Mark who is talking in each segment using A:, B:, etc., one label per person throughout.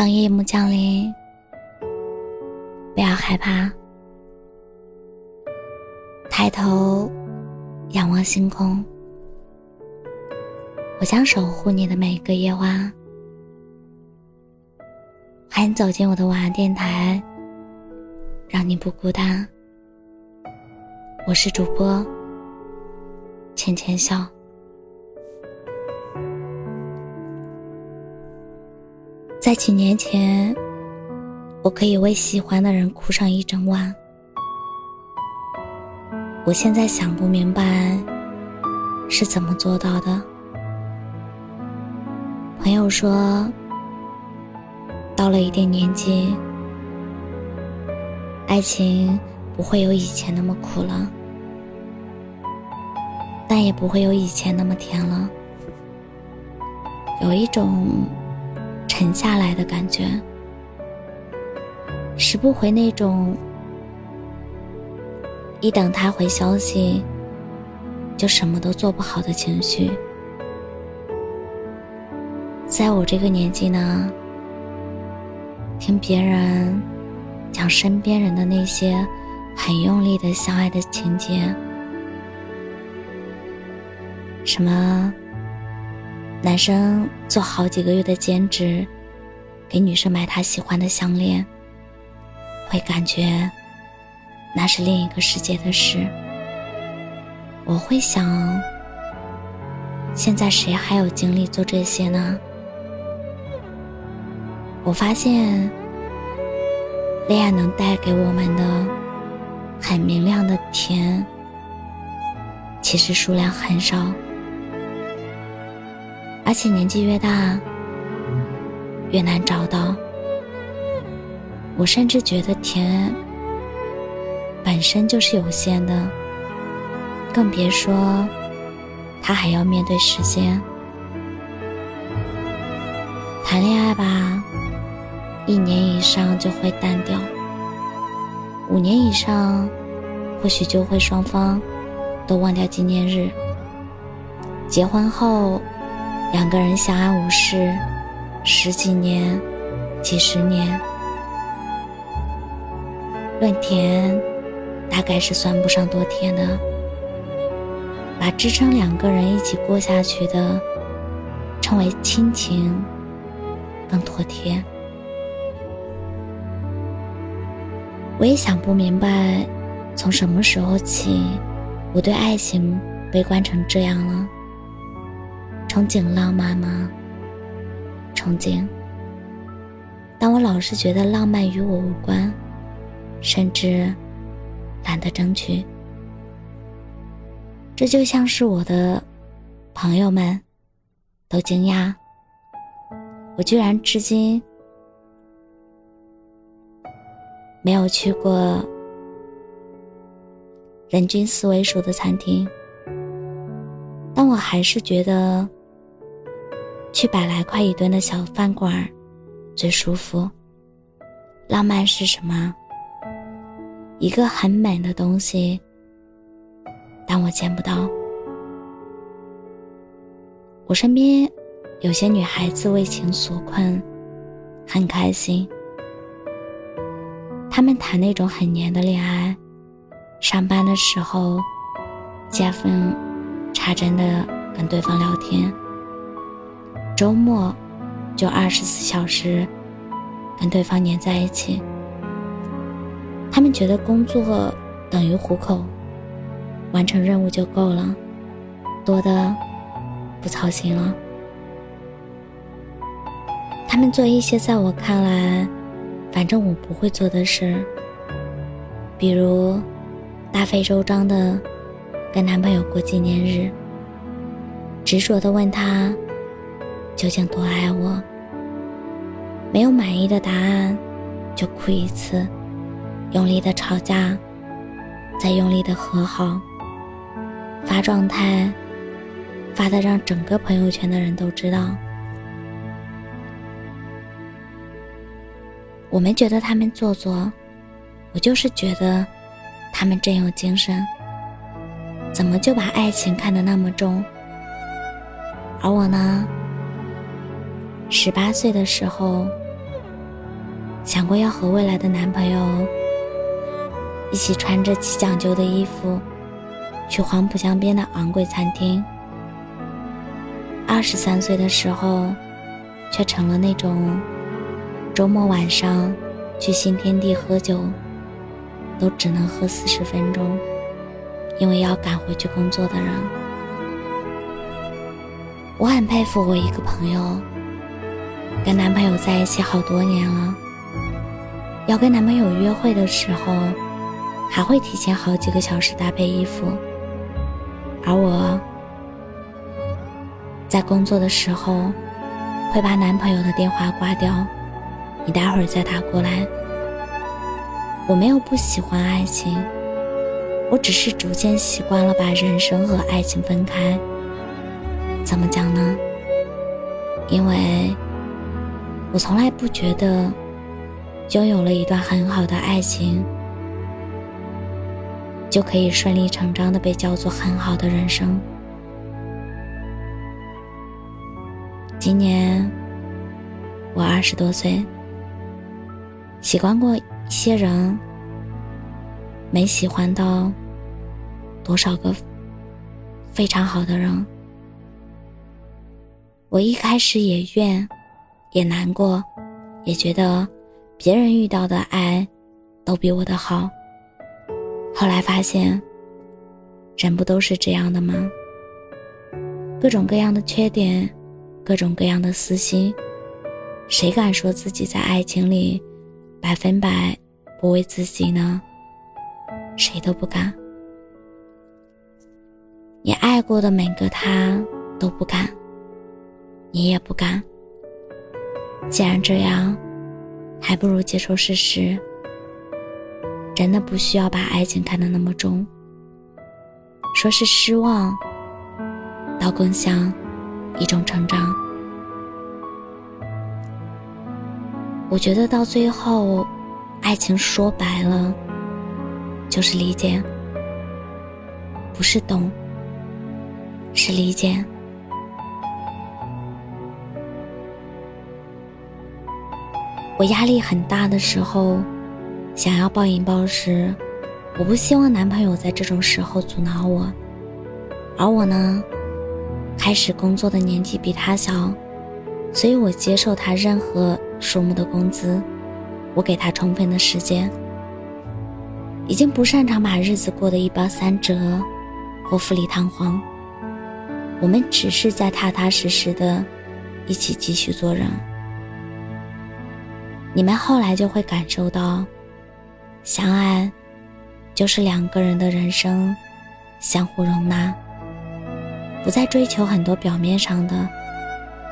A: 当夜幕降临，不要害怕，抬头仰望星空，我将守护你的每一个夜晚。欢迎走进我的晚安电台，让你不孤单。我是主播浅浅笑。在几年前，我可以为喜欢的人哭上一整晚。我现在想不明白是怎么做到的。朋友说，到了一定年纪，爱情不会有以前那么苦了，但也不会有以前那么甜了。有一种。沉下来的感觉，拾不回那种一等他回消息就什么都做不好的情绪。在我这个年纪呢，听别人讲身边人的那些很用力的相爱的情节，什么？男生做好几个月的兼职，给女生买她喜欢的项链，会感觉那是另一个世界的事。我会想，现在谁还有精力做这些呢？我发现，恋爱能带给我们的很明亮的甜，其实数量很少。而且年纪越大，越难找到。我甚至觉得甜本身就是有限的，更别说他还要面对时间。谈恋爱吧，一年以上就会淡掉，五年以上，或许就会双方都忘掉纪念日。结婚后。两个人相安无事，十几年、几十年，论甜，大概是算不上多甜的。把支撑两个人一起过下去的，称为亲情，更妥帖。我也想不明白，从什么时候起，我对爱情悲观成这样了。憧憬浪漫吗？憧憬。但我老是觉得浪漫与我无关，甚至懒得争取。这就像是我的朋友们都惊讶，我居然至今没有去过人均四位数的餐厅，但我还是觉得。去百来块一顿的小饭馆最舒服。浪漫是什么？一个很美的东西，但我见不到。我身边有些女孩子为情所困，很开心。她们谈那种很黏的恋爱，上班的时候见缝插针的跟对方聊天。周末就二十四小时跟对方黏在一起，他们觉得工作等于糊口，完成任务就够了，多的不操心了。他们做一些在我看来，反正我不会做的事，比如大费周章的跟男朋友过纪念日，执着的问他。究竟多爱我？没有满意的答案，就哭一次，用力的吵架，再用力的和好，发状态，发的让整个朋友圈的人都知道。我没觉得他们做作，我就是觉得他们真有精神。怎么就把爱情看得那么重？而我呢？十八岁的时候，想过要和未来的男朋友一起穿着极讲究的衣服，去黄浦江边的昂贵餐厅。二十三岁的时候，却成了那种周末晚上去新天地喝酒，都只能喝四十分钟，因为要赶回去工作的人。我很佩服我一个朋友，跟男朋友在一起好多年了。要跟男朋友约会的时候，还会提前好几个小时搭配衣服。而我，在工作的时候，会把男朋友的电话挂掉，你待会儿再打过来。我没有不喜欢爱情，我只是逐渐习惯了把人生和爱情分开。怎么讲呢？因为我从来不觉得。拥有了一段很好的爱情，就可以顺理成章的被叫做很好的人生。今年我二十多岁，喜欢过一些人，没喜欢到多少个非常好的人。我一开始也怨，也难过，也觉得。别人遇到的爱，都比我的好。后来发现，人不都是这样的吗？各种各样的缺点，各种各样的私心，谁敢说自己在爱情里百分百不为自己呢？谁都不敢。你爱过的每个他都不敢，你也不敢。既然这样。还不如接受事实。真的不需要把爱情看得那么重。说是失望，倒更像一种成长。我觉得到最后，爱情说白了，就是理解，不是懂，是理解。我压力很大的时候，想要暴饮暴食，我不希望男朋友在这种时候阻挠我。而我呢，开始工作的年纪比他小，所以我接受他任何数目的工资，我给他充分的时间。已经不擅长把日子过得一波三折，或富丽堂皇。我们只是在踏踏实实的，一起继续做人。你们后来就会感受到，相爱就是两个人的人生相互容纳，不再追求很多表面上的，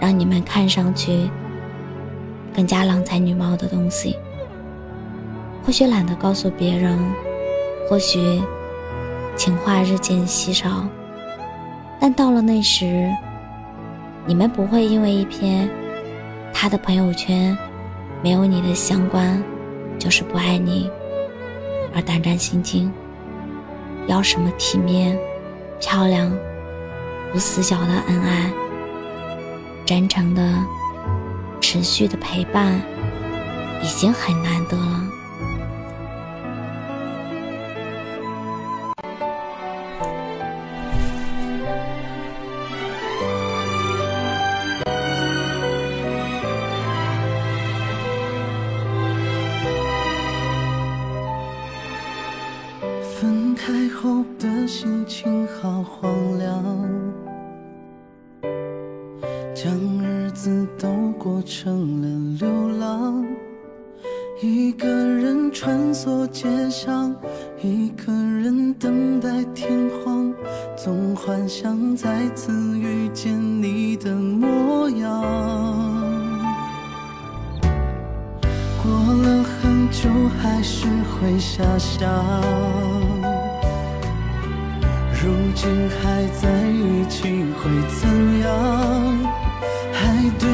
A: 让你们看上去更加郎才女貌的东西。或许懒得告诉别人，或许情话日渐稀少，但到了那时，你们不会因为一篇他的朋友圈。没有你的相关，就是不爱你，而胆战心惊。要什么体面、漂亮、无死角的恩爱，真诚的、持续的陪伴，已经很难得了。
B: 街巷，一个人等待天荒，总幻想再次遇见你的模样。过了很久，还是会遐想。如今还在一起会怎样？还对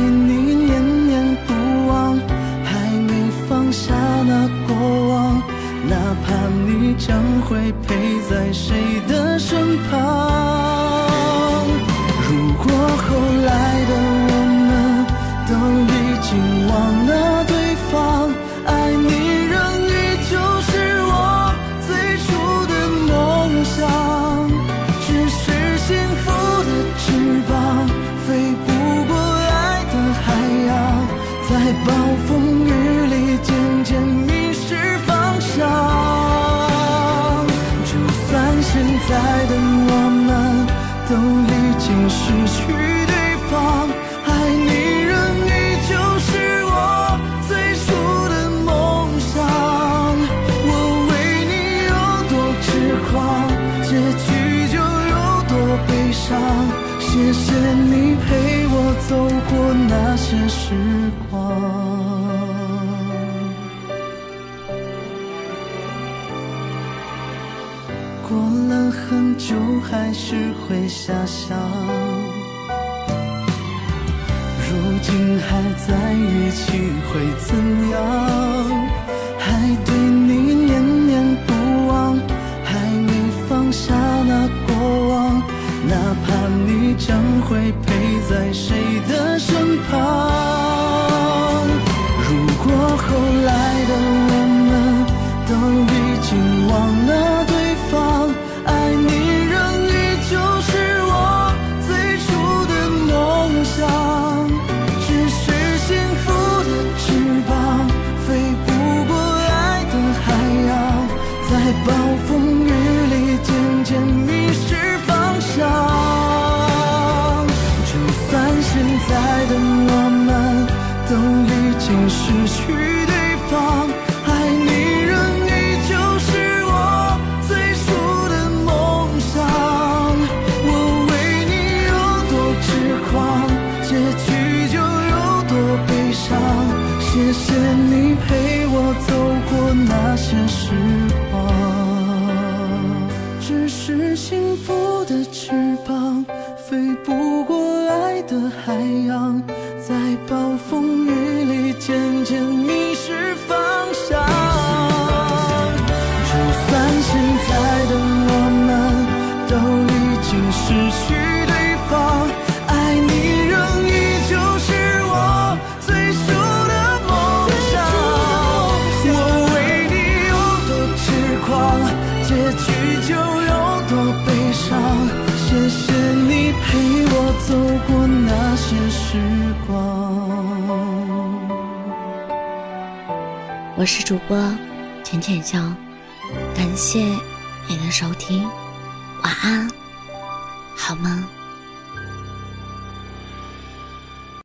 B: 些时光，过了很久还是会遐想，如今还在一起会怎样？还对你念念不忘，还没放下那过往，哪怕你将会陪在谁的已经失去对方，爱你仍依旧是我最初的梦想。我为你有多痴狂，结局就有多悲伤。谢谢你陪我走过那些时光，只是幸福的翅膀飞不过爱。的海洋，在暴风时光。
A: 我是主播浅浅笑，感谢你的收听，晚安，好梦。